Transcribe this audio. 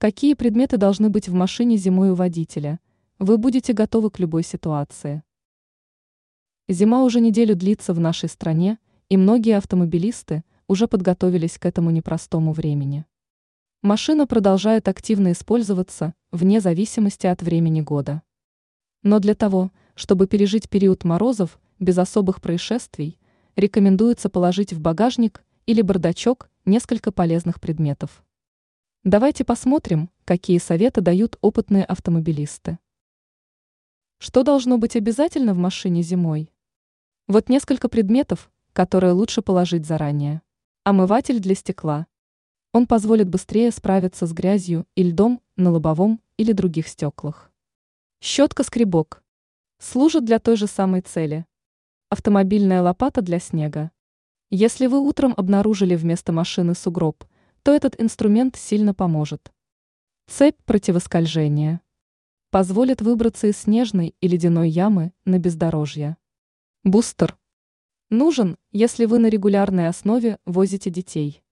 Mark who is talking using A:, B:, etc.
A: Какие предметы должны быть в машине зимой у водителя? Вы будете готовы к любой ситуации. Зима уже неделю длится в нашей стране, и многие автомобилисты уже подготовились к этому непростому времени. Машина продолжает активно использоваться вне зависимости от времени года. Но для того, чтобы пережить период морозов без особых происшествий, рекомендуется положить в багажник или бардачок несколько полезных предметов. Давайте посмотрим, какие советы дают опытные автомобилисты. Что должно быть обязательно в машине зимой? Вот несколько предметов, которые лучше положить заранее. Омыватель для стекла. Он позволит быстрее справиться с грязью и льдом на лобовом или других стеклах. Щетка-скребок. Служит для той же самой цели. Автомобильная лопата для снега. Если вы утром обнаружили вместо машины сугроб – то этот инструмент сильно поможет. Цепь противоскольжения. Позволит выбраться из снежной и ледяной ямы на бездорожье. Бустер. Нужен, если вы на регулярной основе возите детей.